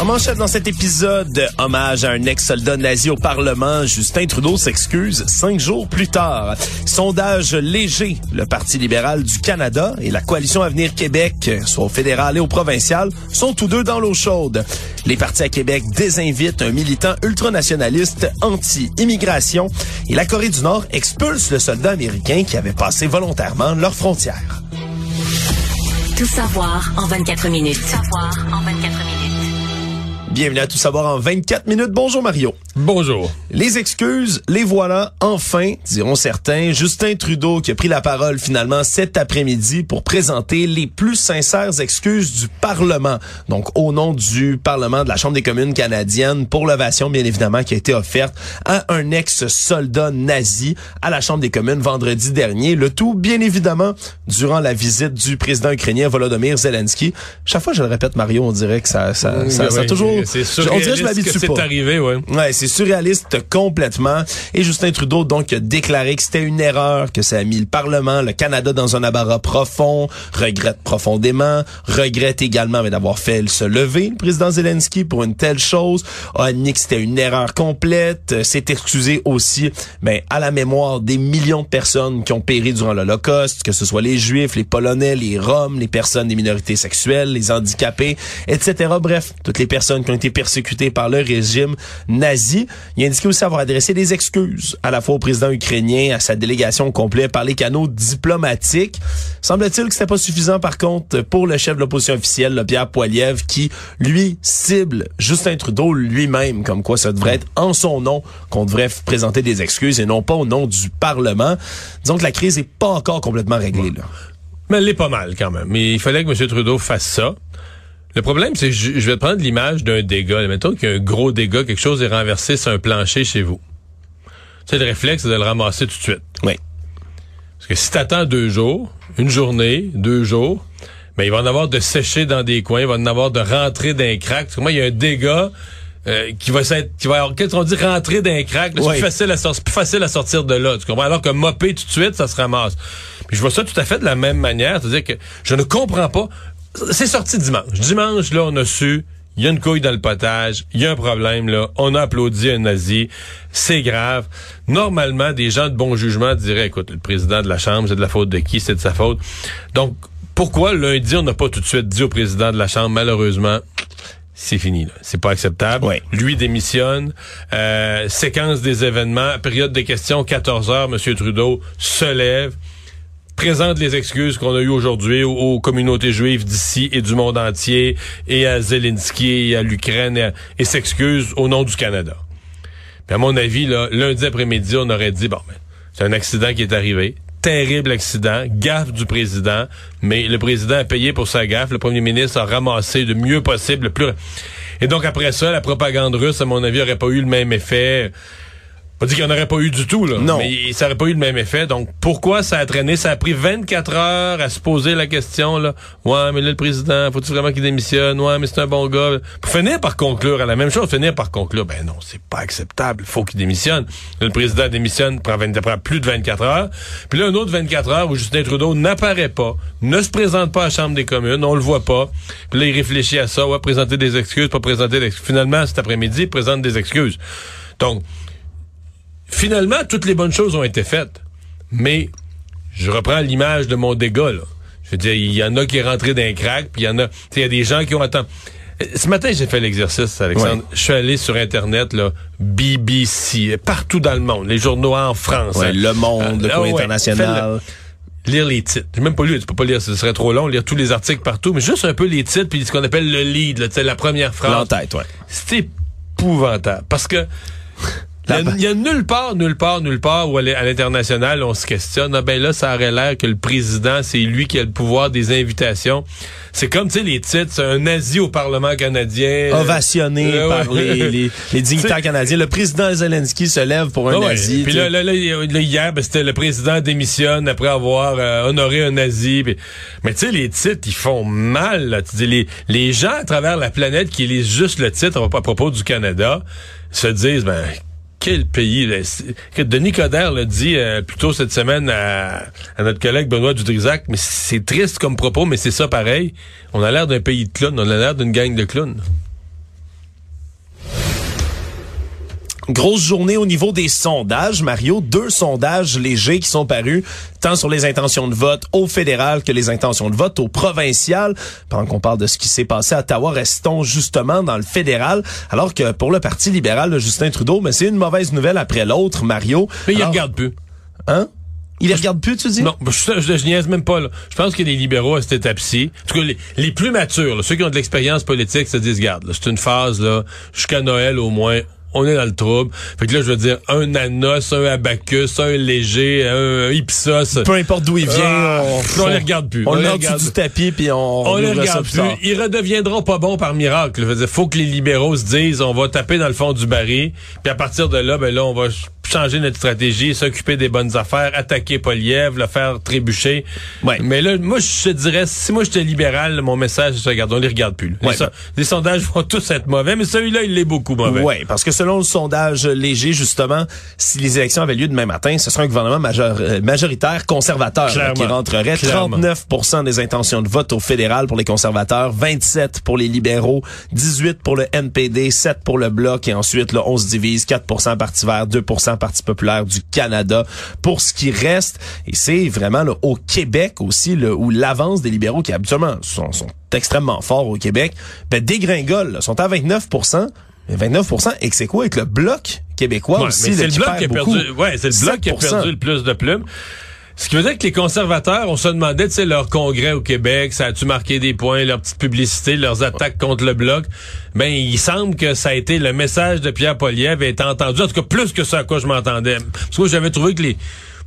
En manchette dans cet épisode, hommage à un ex-soldat nazi au Parlement, Justin Trudeau s'excuse cinq jours plus tard. Sondage léger, le Parti libéral du Canada et la Coalition Avenir Québec, soit au fédéral et au provincial, sont tous deux dans l'eau chaude. Les partis à Québec désinvitent un militant ultranationaliste anti-immigration et la Corée du Nord expulse le soldat américain qui avait passé volontairement leurs frontières. Tout savoir en 24 minutes. Tout savoir en 24 minutes. Bienvenue à Tout savoir en 24 minutes. Bonjour Mario. Bonjour. Les excuses, les voilà enfin, diront certains. Justin Trudeau qui a pris la parole finalement cet après-midi pour présenter les plus sincères excuses du Parlement. Donc au nom du Parlement de la Chambre des communes canadienne pour l'ovation bien évidemment qui a été offerte à un ex-soldat nazi à la Chambre des communes vendredi dernier. Le tout bien évidemment durant la visite du président ukrainien Volodymyr Zelensky. Chaque fois je le répète Mario, on dirait que ça ça, ça, ça a toujours c'est on dirait que je m'habitue pas. C'est arrivé, ouais. Ouais, c'est surréaliste complètement. Et Justin Trudeau donc a déclaré que c'était une erreur, que ça a mis le Parlement, le Canada dans un abarat profond, regrette profondément, regrette également d'avoir fait se lever le président Zelensky pour une telle chose, a admis que c'était une erreur complète, s'est excusé aussi, mais à la mémoire des millions de personnes qui ont péri durant l'Holocauste, que ce soit les Juifs, les Polonais, les Roms, les personnes des minorités sexuelles, les handicapés, etc. Bref, toutes les personnes qui ont été persécutés par le régime nazi. Il a indiqué aussi avoir adressé des excuses à la fois au président ukrainien, à sa délégation complète par les canaux diplomatiques. Semble-t-il que c'était pas suffisant par contre pour le chef de l'opposition officielle, le Pierre Poilievre, qui lui cible Justin Trudeau lui-même, comme quoi ça devrait être en son nom qu'on devrait présenter des excuses et non pas au nom du Parlement. Disons que la crise est pas encore complètement réglée. Là. Mais elle est pas mal quand même. Mais il fallait que M. Trudeau fasse ça. Le problème, c'est que je, vais prendre l'image d'un dégât. Mettons qu'il y a un gros dégât, quelque chose est renversé sur un plancher chez vous. C'est le réflexe de le ramasser tout de suite. Oui. Parce que si t'attends deux jours, une journée, deux jours, ben, il va en avoir de sécher dans des coins, il va en avoir de rentrer d'un crack. Parce que moi, il y a un dégât euh, qui va être, qui va avoir, qu'est-ce qu'on dit, rentrer d'un crack. C'est plus facile à sortir, plus facile à sortir de là. Tu comprends? Alors que mopper tout de suite, ça se ramasse. Puis je vois ça tout à fait de la même manière. C'est-à-dire que je ne comprends pas c'est sorti dimanche. Dimanche, là, on a su, il y a une couille dans le potage, il y a un problème, là, on a applaudi un nazi, c'est grave. Normalement, des gens de bon jugement diraient, écoute, le président de la Chambre, c'est de la faute de qui, c'est de sa faute. Donc, pourquoi lundi, on n'a pas tout de suite dit au président de la Chambre, malheureusement, c'est fini. C'est pas acceptable. Lui démissionne. Euh, séquence des événements. Période de questions, 14 heures. M. Trudeau se lève présente les excuses qu'on a eues aujourd'hui aux, communautés juives d'ici et du monde entier et à Zelensky et à l'Ukraine et, s'excuse au nom du Canada. Puis à mon avis, là, lundi après-midi, on aurait dit, bon, ben, c'est un accident qui est arrivé. Terrible accident, gaffe du président, mais le président a payé pour sa gaffe. Le premier ministre a ramassé le mieux possible, le plus... Et donc après ça, la propagande russe, à mon avis, aurait pas eu le même effet pas dit qu'il n'y en aurait pas eu du tout, là. Non. Mais ça n'aurait pas eu le même effet. Donc, pourquoi ça a traîné? Ça a pris 24 heures à se poser la question, là. Ouais, mais là, le président, faut-il vraiment qu'il démissionne? Ouais, mais c'est un bon gars. Pour finir par conclure à la même chose, finir par conclure, ben non, c'est pas acceptable. Faut qu'il démissionne. le président démissionne, prend, 20, prend plus de 24 heures. Puis là, un autre 24 heures où Justin Trudeau n'apparaît pas, ne se présente pas à la Chambre des communes, on le voit pas. Puis là, il réfléchit à ça, ouais, présenter des excuses, pas présenter des excuses. Finalement, cet après-midi, il présente des excuses. Donc, finalement, toutes les bonnes choses ont été faites. Mais je reprends l'image de mon dégât. Là. Je veux dire, il y en a qui est rentré d'un crack, puis il y en a, il y a des gens qui ont attendu. Euh, ce matin, j'ai fait l'exercice, Alexandre. Je suis allé sur Internet, là, BBC, partout dans le monde, les journaux en France. Hein. Le Monde, le euh, Courrier international. lire les titres. J'ai même pas lu, tu peux pas lire, ce serait trop long, lire tous les articles partout, mais juste un peu les titres, puis ce qu'on appelle le lead, là, la première phrase. L'entête, ouais. C'est épouvantable. Parce que Il y, a, nulle part, nulle part, nulle part où à l'international on se questionne. Ah ben là, ça aurait l'air que le président, c'est lui qui a le pouvoir des invitations. C'est comme, tu sais, les titres, c'est un nazi au Parlement canadien. Ovationné euh, par ouais. les, les, les, dignitaires canadiens. Le président Zelensky se lève pour un ouais. nazi. Puis là, là, là, hier, ben, c'était le président démissionne après avoir euh, honoré un nazi. Mais tu sais, les titres, ils font mal. Là. Tu dis, les, les gens à travers la planète qui lisent juste le titre à propos du Canada se disent, ben quel pays. Là. Denis Coderre l'a dit euh, plus tôt cette semaine à, à, notre collègue Benoît Dudrisac, mais c'est triste comme propos, mais c'est ça pareil. On a l'air d'un pays de clowns, on a l'air d'une gang de clowns. Grosse journée au niveau des sondages. Mario, deux sondages légers qui sont parus, tant sur les intentions de vote au fédéral que les intentions de vote au provincial. Pendant qu'on parle de ce qui s'est passé à Ottawa, restons justement dans le fédéral. Alors que pour le Parti libéral de Justin Trudeau, mais c'est une mauvaise nouvelle après l'autre, Mario. Mais Alors, il regarde plus. Hein? Il les regarde plus, tu dis? Non, je, je, je, niaise même pas. Là. Je pense que les libéraux à cette étape-ci, en tout cas les, les plus matures, là, ceux qui ont de l'expérience politique, se disent, garde, c'est une phase là, jusqu'à Noël au moins, on est dans le trouble. Fait que là, je veux dire, un Anos, un Abacus, un Léger, un Ipsos. Peu importe d'où il vient, ah, on, on, les regarde plus. On, on les regarde du tapis puis on, on les regarde plus. Ils redeviendront pas bons par miracle. Je veux dire, faut que les libéraux se disent, on va taper dans le fond du baril, puis à partir de là, ben là, on va changer notre stratégie, s'occuper des bonnes affaires, attaquer Poliev, le faire trébucher. Ouais. Mais là, moi, je te dirais, si moi j'étais libéral, mon message, c'est regarde, on les regarde plus. Ouais, les, so les, sondages vont tous être mauvais, mais celui-là, il l'est beaucoup mauvais. Oui, parce que selon le sondage léger, justement, si les élections avaient lieu demain matin, ce serait un gouvernement major majoritaire conservateur là, qui rentrerait. Clairement. 39% des intentions de vote au fédéral pour les conservateurs, 27 pour les libéraux, 18 pour le NPD, 7 pour le Bloc et ensuite, là, on se divise 4 Parti vert, 2 Parti populaire du Canada pour ce qui reste. Et c'est vraiment là, au Québec aussi là, où l'avance des libéraux qui habituellement sont, sont extrêmement forts au Québec, ben, dégringole, là, sont à 29 29 et que c'est quoi? Avec le bloc québécois ouais, aussi? C'est le bloc qui a beaucoup. perdu, ouais, c'est le bloc qui a perdu le plus de plumes. Ce qui veut dire que les conservateurs, on se demandait, tu sais, leur congrès au Québec, ça a-tu marqué des points, leur petite publicité, leurs attaques contre le bloc? Ben, il semble que ça a été le message de Pierre Poliev est entendu, en tout cas plus que ça à quoi je m'entendais. Parce que j'avais trouvé que les,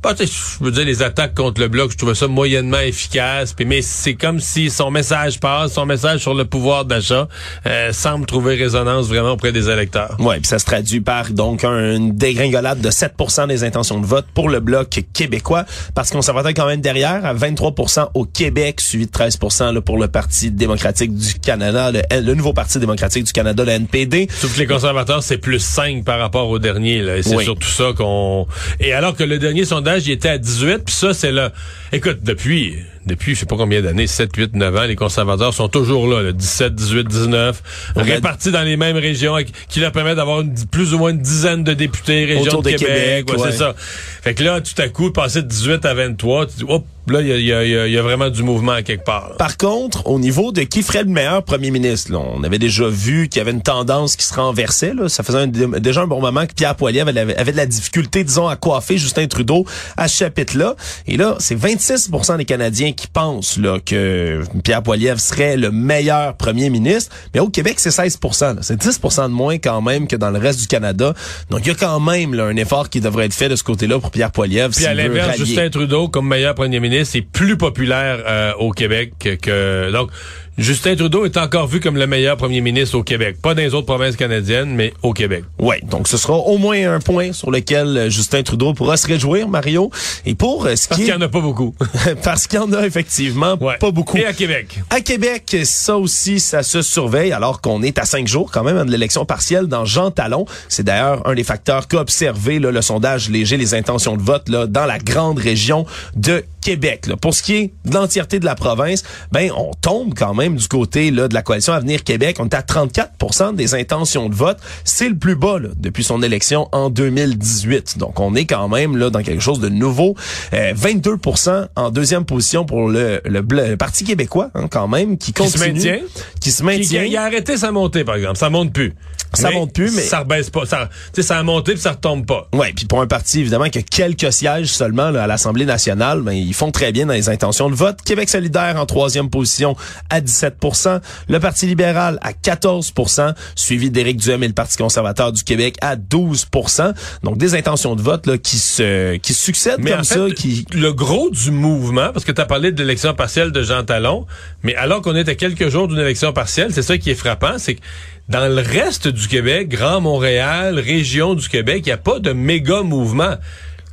bah, je veux dire, les attaques contre le bloc, je trouvais ça moyennement efficace. Puis, mais c'est comme si son message passe, son message sur le pouvoir d'achat euh, semble trouver résonance vraiment auprès des électeurs. Oui, puis ça se traduit par donc un, une dégringolade de 7% des intentions de vote pour le bloc québécois. Parce qu'on s'avantage quand même derrière à 23% au Québec, suivi de 13 là, pour le Parti démocratique du Canada, le, le, nouveau Parti démocratique du Canada, le NPD. Sauf que les conservateurs, c'est plus 5 par rapport au dernier. C'est Oui. surtout ça qu'on... Et alors que le dernier sondage, il à 18, puis ça, c'est là... Écoute, depuis, depuis je sais pas combien d'années, 7, 8, 9 ans, les conservateurs sont toujours là, là 17, 18, 19, répartis dans les mêmes régions, qui leur permettent d'avoir plus ou moins une dizaine de députés, région de de Québec, Québec, ouais, ouais. c'est ça. Fait que là, tout à coup, passer de 18 à 23, tu dis, hop, là, il y a, y, y vraiment du mouvement à quelque part. là. Par contre, au niveau de qui ferait le meilleur premier ministre, là, on avait déjà vu qu'il y avait une tendance qui se renversait. Là. Ça faisait un- déjà un bon moment que Pierre Poilievre avait, avait de la difficulté, disons, à coiffer Justin Trudeau à ce chapitre-là. Et là, c'est 26% des Canadiens qui pensent là, que Pierre Poilievre serait le meilleur premier ministre. Mais au Québec, c'est 16 là. C'est 10 de moins quand même que dans le reste du Canada. Donc, il y a quand même là, un effort qui devrait être fait de ce côté-là pour Pierre Poilievre. Puis à l'inverse. Justin Trudeau, comme meilleur premier ministre, est plus populaire euh, au Québec que, que- Donc, Justin Trudeau est encore vu comme le meilleur premier ministre au Québec. Pas dans les autres provinces canadiennes, mais au Québec. Oui, donc ce sera au moins un point sur lequel euh, Justin Trudeau pourra se réjouir, Mario. Et pour euh, ce Parce qui qu'il est... n'y en a pas beaucoup. parce qu'il y en a effectivement Ouais. pas beaucoup. Et à Québec. À Québec, ça aussi, ça se surveille alors qu'on est à cinq jours quand même de l'élection partielle dans Jean Talon. C'est d'ailleurs un des facteurs qu'a observé là, le sondage léger, les intentions de vote là, dans la grande région de Québec. Là. Pour ce qui est de l'entièreté de la province, ben on tombe quand même du côté là, de la coalition Avenir Québec. On est à 34% des intentions de vote. C'est le plus bas là, depuis son élection en 2018. Donc on est quand même là dans quelque chose de nouveau. Euh, 22% en deuxième position pour le, le, Bla- le Parti québécois hein, quand même qui Qui se continue, maintient. qui se Il, maintient. il a arrêté sa montée, par exemple. Ça monte plus. Ça monte plus, mais... Ça rebaisse pas. Ça, tu sais, ça a monté puis ça retombe pas. Ouais, puis pour un parti, évidemment, qui a quelques sièges seulement là, à l'Assemblée nationale, ben, ils font très bien dans les intentions de vote. Québec solidaire en troisième position à 17% Le Parti libéral à 14% suivi d'Éric Duhem et le Parti conservateur du Québec à 12% Donc, des intentions de vote là, qui se qui succèdent mais comme en ça. qui... Le gros du mouvement, parce que tu as parlé de l'élection partielle de Jean Talon, mais alors qu'on est à quelques jours d'une élection partielle, c'est ça qui est frappant, c'est que dans le reste du Québec, Grand Montréal, région du Québec, il n'y a pas de méga mouvement.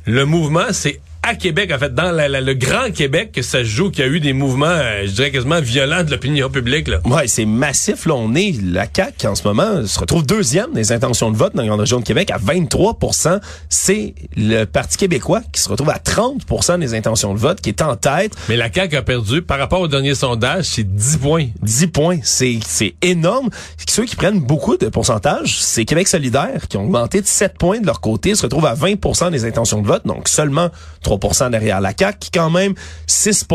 Le mouvement, c'est à Québec, en fait, dans la- la- le grand Québec, que ça se joue, qu'il y a eu des mouvements, euh, je dirais quasiment violents de l'opinion publique. Là. Ouais, c'est massif. Là, on est, la CAQ, en ce moment, se retrouve deuxième des intentions de vote dans la grande région de Québec à 23% C'est le Parti québécois qui se retrouve à 30% des intentions de vote, qui est en tête. Mais la CAQ a perdu, par rapport au dernier sondage, c'est 10 points. 10 points, c'est c'est énorme. Ceux qui prennent beaucoup de pourcentage, c'est Québec solidaire qui ont augmenté de 7 points de leur côté, se retrouvent à 20 des intentions de vote, donc seulement 3 derrière la CAQ, qui quand même 6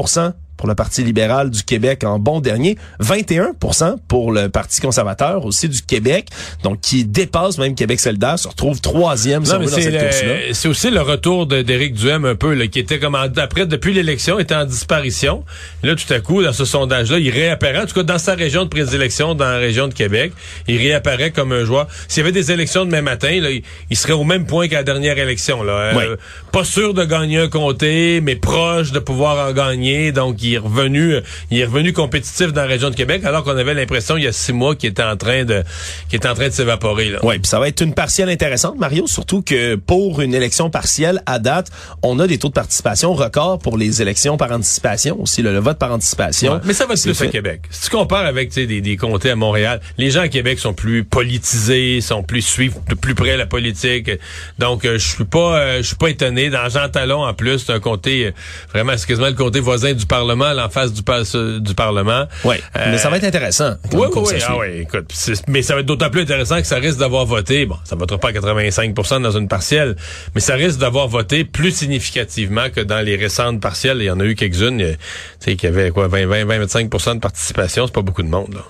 pour le Parti libéral du Québec en bon dernier, 21% pour le Parti conservateur aussi du Québec, donc qui dépasse même Québec solidaire, se retrouve troisième Non, mais dans c'est cette course-là. c'est aussi le retour d'Éric Duhem un peu, là, qui était comme en- après depuis l'élection, était en disparition. Et là, tout à coup, dans ce sondage-là, il réapparaît, en tout cas dans sa région de prédilection, dans la région de Québec, il réapparaît comme un joueur. S'il y avait des élections demain matin, là, il, il serait au même point qu'à la dernière élection. Là. Euh. Pas sûr de gagner un comté, mais proche de pouvoir en gagner. Donc, il est revenu, il est revenu compétitif dans la région de Québec, alors qu'on avait l'impression il y a six mois qu'il était en train de, qu'il était en train de s'évaporer. Oui, puis ça va être une partielle intéressante, Mario, surtout que pour une élection partielle, à date, on a des taux de participation records pour les élections par anticipation, aussi le, le vote par anticipation. Ouais, mais ça va être plus à Québec. Si tu compares avec des, des comtés à Montréal, les gens à Québec sont plus politisés, sont plus suivent de plus près la politique. Donc euh, je suis pas euh, je suis pas étonné. Dans Jean Talon en plus, c'est un comté euh, vraiment quasiment le comté voisin du Parlement, en face du, par- du Parlement. Oui, Euh, mais ça va être intéressant. oui, oui, comme oui. Ah écoute, c'est- mais ça va être d'autant plus intéressant que ça risque d'avoir voté. Bon, ça votera pas à 85% dans une partielle, mais ça risque d'avoir voté plus significativement que dans les récentes partielles. Il y en a eu quelques-unes, euh, tu sais, qui avaient quoi, 20, 20, 20, 25% de participation. C'est pas beaucoup de monde, là.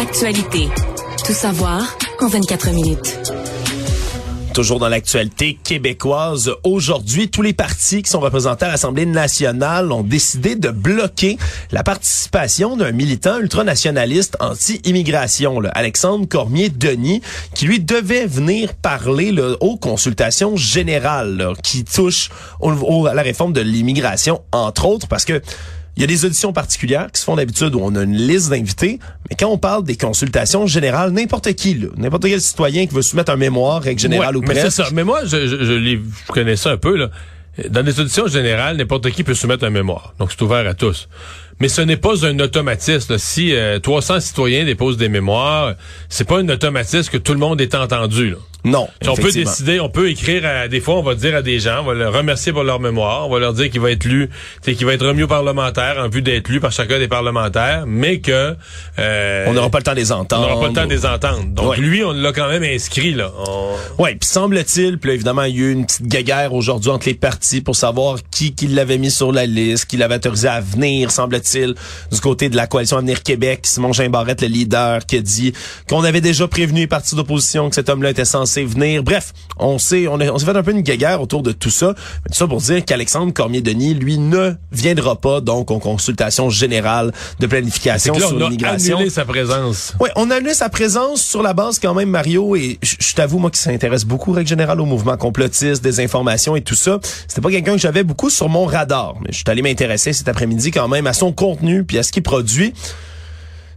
Actualité. Tout savoir en 24 minutes. Toujours dans l'actualité québécoise, aujourd'hui, tous les partis qui sont représentés à l'Assemblée nationale ont décidé de bloquer la participation d'un militant ultranationaliste anti-immigration, Alexandre Cormier-Denis, qui lui devait venir parler là, aux consultations générales qui touchent à la réforme de l'immigration, entre autres, parce que il y a des auditions particulières qui se font d'habitude où on a une liste d'invités, mais quand on parle des consultations générales, n'importe qui, n'importe quel citoyen qui veut soumettre un mémoire, règle générale Ouais, ou presque, ça. Mais moi, je, je, je, je connais ça un peu, là. Dans les auditions générales, n'importe qui peut soumettre un mémoire. Donc, c'est ouvert à tous. Mais ce n'est pas un automatisme. là. Si euh, 300 citoyens déposent des mémoires, c'est pas un automatisme que tout le monde est entendu. Là. non. On peut décider, on peut écrire à des fois, on va dire à des gens, on va leur remercier pour leur mémoire, on va leur dire qu'il va être lu, qu'il va être remis aux parlementaires en vue d'être lu par chacun des parlementaires, mais que euh, On n'aura pas le temps de les on entendre. n'aura pas le temps de les entendre. Donc Ouais. lui, on l'a quand même inscrit là. On- Ouais, puis semble-t-il, puis là, évidemment, il y a eu une petite guéguerre aujourd'hui entre les partis pour savoir qui qui l'avait mis sur la liste, qui l'avait autorisé à venir, semble-t-il, du côté de la coalition Avenir Québec, Simon Jean Barrette, le leader, qui a dit qu'on avait déjà prévenu les partis d'opposition que cet homme-là était censé venir. Bref, on sait, on, a- on s'est fait un peu une guéguerre autour de tout ça, mais tout ça pour dire qu'Alexandre Cormier-Denis, lui, ne viendra pas, donc, en consultation générale de planification là, sur on a l'immigration. annulé sa présence. Oui, on a annulé sa présence sur la base quand même, Mario, et je je t'avoue, moi, qui s'intéresse beaucoup, règle générale, au mouvement complotiste, des informations et tout ça. C'était pas quelqu'un que j'avais beaucoup sur mon radar, mais je suis allé m'intéresser cet après-midi quand même à son contenu puis à ce qu'il produit.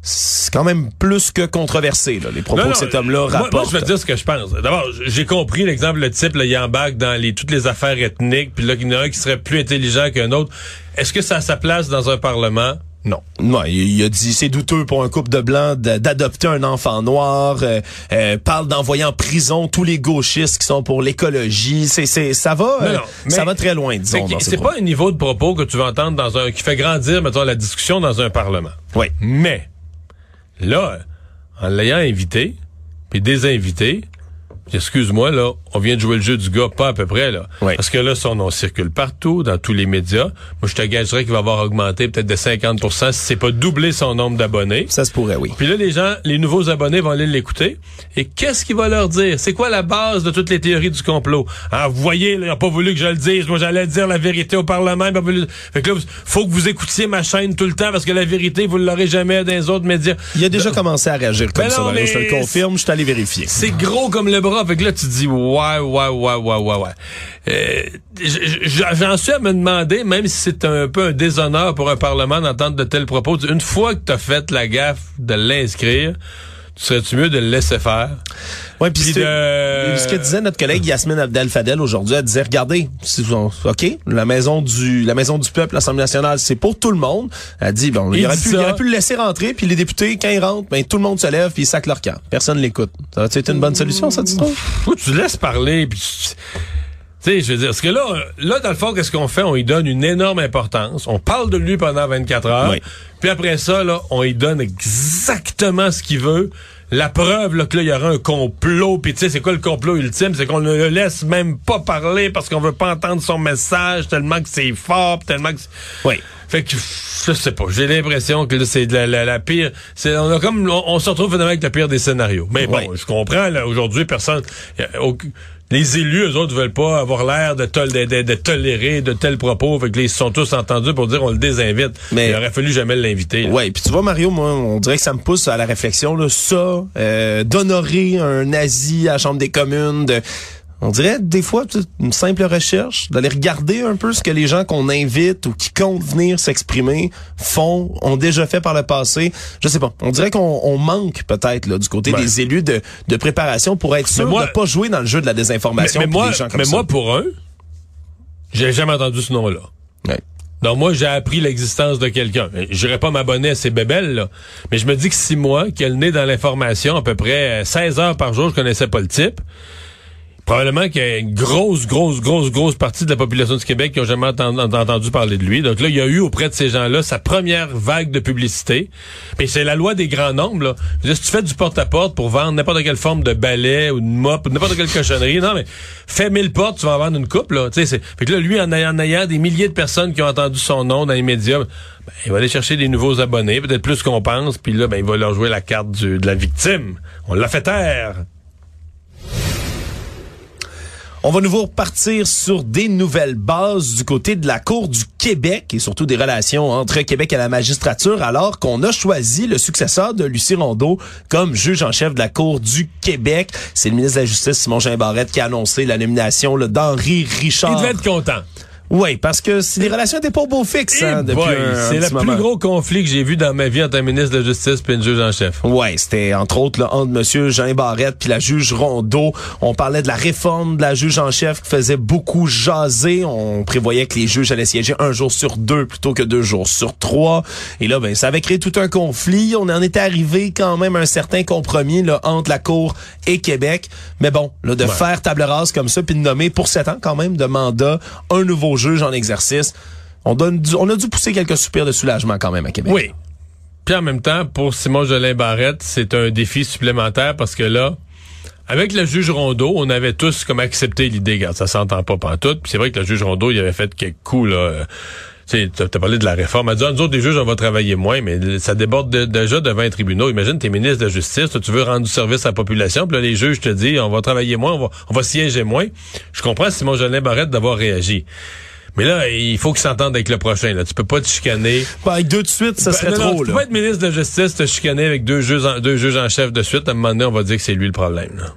C'est quand même plus que controversé, là, les propos Non, non, que cet homme-là rapporte. Moi, je vais te dire ce que je pense. D'abord, j'ai compris l'exemple, le type, là, il embarque dans les, toutes les affaires ethniques, puis là, il y en a un qui serait plus intelligent qu'un autre. Est-ce que ça a sa place dans un parlement? Non. Non, il, a dit c'est douteux pour un couple de blancs d'adopter un enfant noir. euh, euh, parle d'envoyer en prison tous les gauchistes qui sont pour l'écologie. C'est c'est ça va Non, euh, non, mais- ça va très loin disons. C'est pas un niveau de propos que tu vas entendre dans un, qui fait grandir, mettons, la discussion dans un parlement. Oui. Mais, là, en l'ayant invité, puis désinvité, excuse-moi, là, on vient de jouer le jeu du gars, pas à peu près, là. Oui. Parce que là, son nom circule partout, dans tous les médias. Moi, je te gagerais qu'il va avoir augmenté peut-être de 50% si c'est pas doublé son nombre d'abonnés. Ça se pourrait, oui. Puis là, les gens, les nouveaux abonnés vont aller l'écouter. Et qu'est-ce qu'il va leur dire? C'est quoi la base de toutes les théories du complot? Ah, vous voyez, là, il a pas voulu que je le dise. Moi, j'allais dire la vérité au Parlement. pas voulu- Fait que là, faut que vous écoutiez ma chaîne tout le temps parce que la vérité, vous l'aurez jamais dans les autres médias. Il a déjà commencé à réagir comme Ben ça, non, Mario, mais je te le confirme, je suis allé vérifier. C'est gros comme le bras. Fait que là, tu dis, ouais, ouais, ouais, ouais, ouais, ouais. Euh, J'en suis à me demander, même si c'est un peu un déshonneur pour un Parlement d'entendre de tels propos, une fois que tu as fait la gaffe de l'inscrire, serais-tu mieux de le laisser faire? Ouais, puis de- ce que disait notre collègue Yasmine Abdel Fadel aujourd'hui, elle disait regardez, OK, la maison du la maison du peuple, l'Assemblée nationale, c'est pour tout le monde. Elle dit bon, il, Il aurait dit pu, il aurait pu le laisser rentrer puis les députés quand ils rentrent, ben tout le monde se lève puis ils sacent leur camp. Personne l'écoute. Ça va être une bonne solution ça tu trouves? Que tu laisses parler, puis tu sais, je veux dire, parce que là, là, dans le fond, qu'est-ce qu'on fait? On y donne une énorme importance. On parle de lui pendant 24 heures. Oui. Puis après ça, là, on y donne exactement ce qu'il veut. La preuve, là, que là, il y aura un complot. Puis tu sais, c'est quoi le complot ultime? C'est qu'on ne le laisse même pas parler parce qu'on veut pas entendre son message tellement que c'est fort, tellement que... c'est- Oui. Fait que, je sais pas, j'ai l'impression que là, c'est la, la, la pire. C'est, on a comme, on, on se retrouve finalement avec le pire des scénarios. Mais bon, je comprends, là, aujourd'hui, personne, y a aucun- les élus, eux autres, veulent pas avoir l'air de, tol- de, de- de tolérer de tels propos. Fait que ils se sont tous entendus pour dire on le désinvite. Mais- il aurait fallu jamais l'inviter. Ouais, puis tu vois Mario, moi on dirait que ça me pousse à la réflexion là, ça euh, d'honorer un nazi à la Chambre des communes de on dirait des fois une simple recherche, d'aller regarder un peu ce que les gens qu'on invite ou qui comptent venir s'exprimer font, ont déjà fait par le passé. Je sais pas. On dirait qu'on on manque peut-être là du côté Ouais. des élus de, de préparation pour être sûr moi- de pas jouer dans le jeu de la désinformation. mais moi, des gens comme mais ça. moi, pour un, j'ai jamais entendu ce nom-là. Ouais. Donc moi, j'ai appris l'existence de quelqu'un. J'irai pas m'abonner à ces bébelles, là. Mais je me dis que si moi, qui ai le nez dans l'information, à peu près euh, 16 heures par jour, je connaissais pas le type, probablement qu'il y a une grosse, grosse, grosse, grosse partie de la population du Québec qui ont jamais entendu, parler de lui. Donc là, il y a eu auprès de ces gens-là sa première vague de publicité. Et c'est la loi des grands nombres, là. Si tu fais du porte-à-porte pour vendre n'importe quelle forme de balai ou de mop n'importe quelle cochonnerie, non, mais fais 1000 portes, tu vas en vendre une coupe, là. Fait que là, lui, en ayant, ayant des milliers de personnes qui ont entendu son nom dans les médias, ben, il va aller chercher des nouveaux abonnés, peut-être plus qu'on pense, puis là, ben, il va leur jouer la carte du- de la victime. On l'a fait taire. On va nouveau repartir sur des nouvelles bases du côté de la Cour du Québec et surtout des relations entre Québec et la magistrature alors qu'on a choisi le successeur de Lucie Rondeau comme juge en chef de la Cour du Québec. C'est le ministre de la Justice, Simon Jean Barrette, qui a annoncé la nomination d'Henri Richard. Il devait être content. Oui, parce que si les relations étaient pas au beau fixe hein, Eh depuis un, un c'est le plus moment. gros conflit que j'ai vu dans ma vie entre un ministre de la Justice et une juge en chef. Ouais, c'était entre autres là, entre Monsieur Jean Barrette puis la juge Rondeau. On parlait de la réforme de la juge en chef qui faisait beaucoup jaser. On prévoyait que les juges allaient siéger un jour sur deux plutôt que deux jours sur trois. Et là, ben, ça avait créé tout un conflit. On en était arrivé quand même à un certain compromis là, entre la Cour et Québec. Mais bon, là, de faire table rase comme ça puis de nommer pour sept ans quand même de mandat un nouveau en exercice. On, donne on a dû pousser quelques soupirs de soulagement quand même à Québec. Oui. Puis en même temps, pour Simon Jolin Barrette, c'est un défi supplémentaire parce que là, avec le juge Rondeau, on avait tous comme accepté l'idée, regarde, ça s'entend pas pantoute. Puis c'est vrai que le juge Rondeau, il avait fait quelques coups, là. euh, Tu t'as parlé de la réforme. Elle dit, ah, nous autres, des juges, on va travailler moins, mais ça déborde de- déjà devant un tribunal. Imagine, t'es ministre de la Justice, tu veux rendre du service à la population, puis là, les juges te disent, on va travailler moins, on va, on va siéger moins. Je comprends Simon Jolin Barrette d'avoir réagi. Mais là, il faut qu'il s'entende avec le prochain. Là. Tu peux pas te chicaner. Pas avec deux de suite, ça Ben, serait non, non, trop. tu là. peux pas être ministre de la Justice, te chicaner avec deux juges, en, deux juges en chef de suite. À un moment donné, on va dire que c'est lui le problème. là.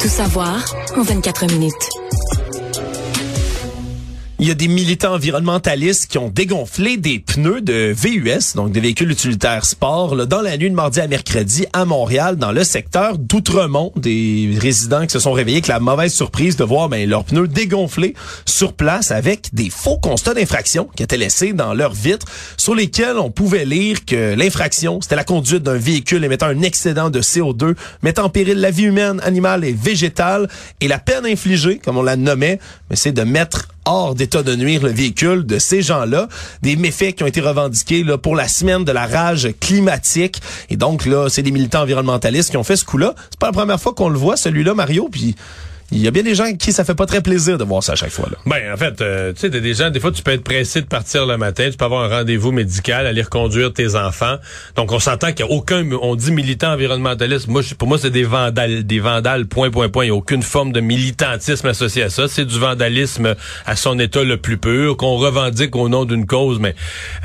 Tout savoir en 24 minutes. Il y a des militants environnementalistes qui ont dégonflé des pneus de VUS, donc des véhicules utilitaires sport, là, dans la nuit de mardi à mercredi à Montréal, dans le secteur d'Outremont. Des résidents qui se sont réveillés avec la mauvaise surprise de voir ben, leurs pneus dégonflés sur place avec des faux constats d'infraction qui étaient laissés dans leurs vitres, sur lesquels on pouvait lire que l'infraction, c'était la conduite d'un véhicule émettant un excédent de CO2, mettant en péril la vie humaine, animale et végétale, et la peine infligée, comme on la nommait, c'est de mettre hors d'état de nuire le véhicule de ces gens-là. Des méfaits qui ont été revendiqués là, pour la semaine de la rage climatique. Et donc, là, c'est des militants environnementalistes qui ont fait ce coup-là. C'est pas la première fois qu'on le voit, celui-là, Mario, puis il y a bien des gens qui ça fait pas très plaisir de voir ça à chaque fois. Là. Ben, en fait, euh, tu sais, des gens, des fois, tu peux être pressé de partir le matin, tu peux avoir un rendez-vous médical, aller reconduire tes enfants. Donc, on s'entend qu'il n'y a aucun, on dit militant environnementaliste. Moi, pour moi, c'est des vandales, des vandales, point, point, point. Il n'y a aucune forme de militantisme associé à ça. C'est du vandalisme à son état le plus pur, qu'on revendique au nom d'une cause. Mais,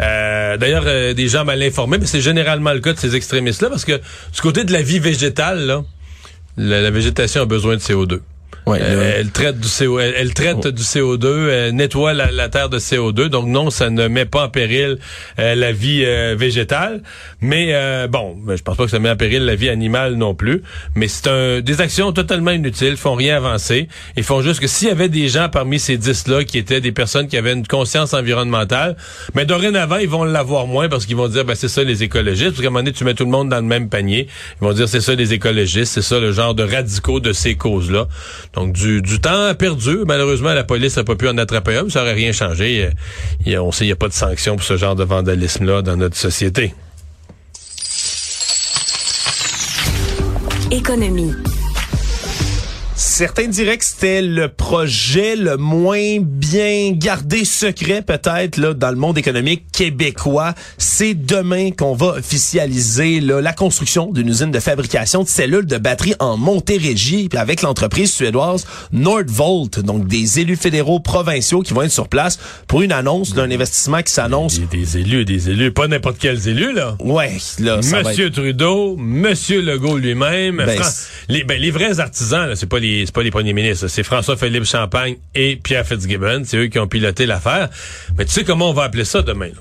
euh, d'ailleurs, euh, des gens mal informés, mais c'est généralement le cas de ces extrémistes-là, parce que du côté de la vie végétale, là, la végétation a besoin de CO2. Ouais, Euh, elle traite du CO, elle, elle traite Oh. du CO2, elle nettoie la, la terre de CO2. Donc non, ça ne met pas en péril euh, la vie euh, végétale. Mais euh, bon, ben, je pense pas que ça met en péril la vie animale non plus. Mais c'est un des actions totalement inutiles, font rien avancer. Ils font juste que s'il y avait des gens parmi ces dix là qui étaient des personnes qui avaient une conscience environnementale, mais dorénavant ils vont l'avoir moins parce qu'ils vont dire ben c'est ça les écologistes. Parce qu'à un moment donné tu mets tout le monde dans le même panier. Ils vont dire c'est ça les écologistes, c'est ça le genre de radicaux de ces causes là. Donc du, du temps perdu. Malheureusement, la police n'a pas pu en attraper un, mais ça aurait rien changé. A- on sait qu'il n'y a pas de sanction pour ce genre de vandalisme-là dans notre société. Économie. Certains diraient que c'était le projet le moins bien gardé secret peut-être là dans le monde économique québécois. C'est demain qu'on va officialiser là, la construction d'une usine de fabrication de cellules de batterie en Montérégie puis avec l'entreprise suédoise Nordvolt, donc des élus fédéraux provinciaux qui vont être sur place pour une annonce d'un investissement qui s'annonce. A des élus, des élus, pas n'importe quels élus là. Ouais, là ça va Monsieur être- Trudeau, Monsieur Legault lui-même, Ben, Fran- les, ben, les vrais artisans, là, c'est pas les, c'est pas les premiers ministres, c'est François-Philippe Champagne et Pierre Fitzgibbon, c'est eux qui ont piloté l'affaire. Mais tu sais comment on va appeler ça demain?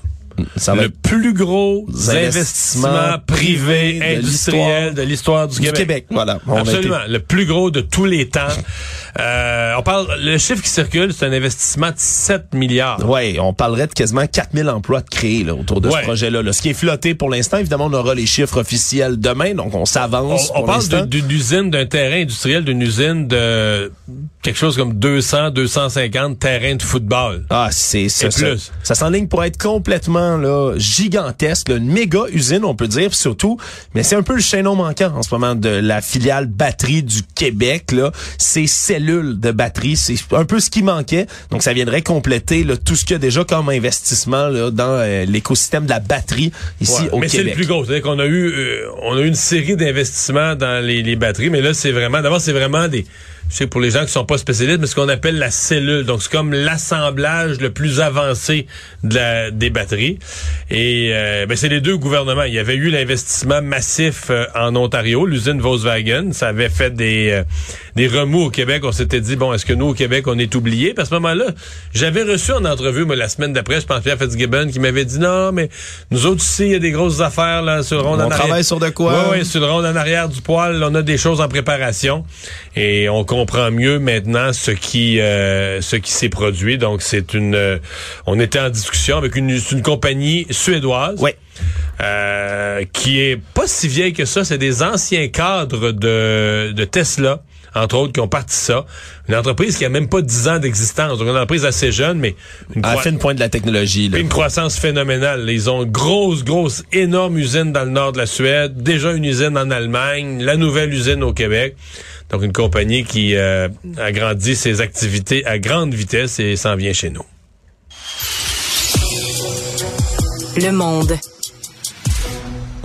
Ça va le plus gros investissement privé de industriel de l'histoire du, du Québec. Québec. Voilà. On été- Absolument, le plus gros de tous les temps. Euh, on parle, le chiffre qui circule, c'est un investissement de 7 milliards. Ouais, on parlerait de quasiment 4000 emplois de créés là, autour de Ouais. ce projet-là. là. Ce qui est flotté pour l'instant, évidemment, on aura les chiffres officiels demain, donc on On, s'avance. on pour parle d'une usine, d'un terrain industriel, d'une usine de quelque chose comme 200, 250 terrains de football. Ah, c'est ça. Et Ça, plus. ça s'enligne pour être complètement là gigantesque, là, une méga usine, on peut dire, surtout. Mais c'est un peu le chaînon manquant en ce moment de la filiale batterie du Québec. Là, ces cellules de batterie, c'est un peu ce qui manquait. Donc, ça viendrait compléter là, tout ce qu'il y a déjà comme investissement là, dans euh, l'écosystème de la batterie ici Ouais, au mais c'est le Québec. plus gros. C'est-à-dire qu'on a eu, euh, on a eu une série d'investissements dans les, les batteries, mais là, c'est vraiment, d'abord, c'est vraiment des, sais pour les gens qui sont pas spécialistes, mais ce qu'on appelle la cellule. Donc, c'est comme l'assemblage le plus avancé de la, des batteries. Et euh, ben, c'est les deux gouvernements. Il y avait eu l'investissement massif euh, en Ontario, l'usine Volkswagen. Ça avait fait des, euh, des remous au Québec. On s'était dit, bon, est-ce que nous, au Québec, on est oubliés? Puis à ce moment-là, j'avais reçu en entrevue, moi, la semaine d'après, je pense, Pierre Fitzgibbon, qui m'avait dit, non, mais nous autres ici, il y a des grosses affaires là, sur le rond On en arrière. travaille sur de quoi? Oui, oui, sur le rond en arrière du poil, on a des choses en préparation. Et on comprend mieux maintenant ce qui euh, ce qui s'est produit. Donc, c'est une... euh, on était en discussion avec une, une compagnie suédoise. Oui. euh, qui est pas si vieille que ça. C'est des anciens cadres de, de Tesla, entre autres, qui ont parti ça. Une entreprise qui a même pas 10 ans d'existence. Donc, une entreprise assez jeune, mais une, À la croi- fine pointe de la technologie. Là. une croissance phénoménale. Ils ont une grosse, grosse, énorme usine dans le nord de la Suède, déjà une usine en Allemagne, la nouvelle usine au Québec. Donc une compagnie qui euh, agrandit ses activités à grande vitesse et s'en vient chez nous. Le monde.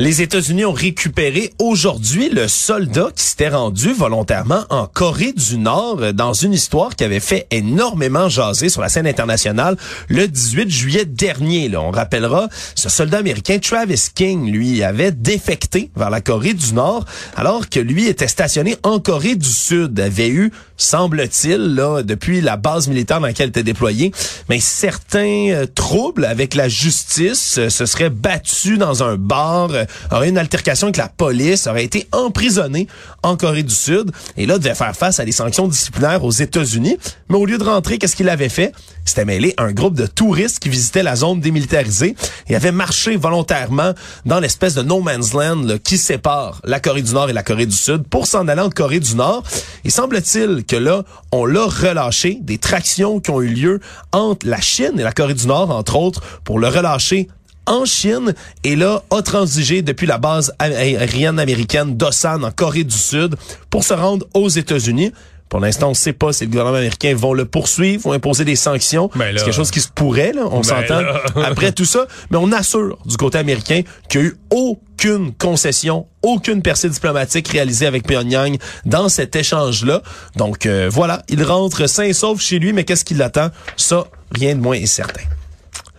Les États-Unis ont récupéré aujourd'hui le soldat qui s'était rendu volontairement en Corée du Nord euh, dans une histoire qui avait fait énormément jaser sur la scène internationale le 18 juillet dernier. Là. On rappellera, ce soldat américain Travis King, lui, avait défecté vers la Corée du Nord alors que lui était stationné en Corée du Sud, avait eu, semble-t-il, là, depuis la base militaire dans laquelle était déployé, mais certains euh, troubles avec la justice, euh, se serait battu dans un bar, euh, aurait une altercation avec la police, aurait été emprisonné en Corée du Sud et là devait faire face à des sanctions disciplinaires aux États-Unis. Mais au lieu de rentrer, qu'est-ce qu'il avait fait? Il s'était mêlé un groupe de touristes qui visitaient la zone démilitarisée et avait marché volontairement dans l'espèce de no man's land là, qui sépare la Corée du Nord et la Corée du Sud pour s'en aller en Corée du Nord. Et semble-t-il là, on l'a relâché, des tractions qui ont eu lieu entre la Chine et la Corée du Nord, entre autres, pour le relâcher en Chine et là a transigé depuis la base aérienne américaine d'Osan en Corée du Sud pour se rendre aux États-Unis. Pour l'instant, on ne sait pas si le gouvernement américain va le poursuivre, ou imposer des sanctions. Ben c'est quelque chose qui se pourrait, là, on Ben s'entend. Après tout ça, mais on assure du côté américain qu'il n'y a eu aucune concession, aucune percée diplomatique réalisée avec Pyongyang dans cet échange-là. Donc euh, voilà, il rentre sain et sauf chez lui, mais qu'est-ce qui l'attend? Ça, rien de moins est certain.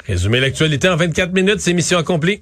Résumer l'actualité en 24 minutes, c'est mission accomplie.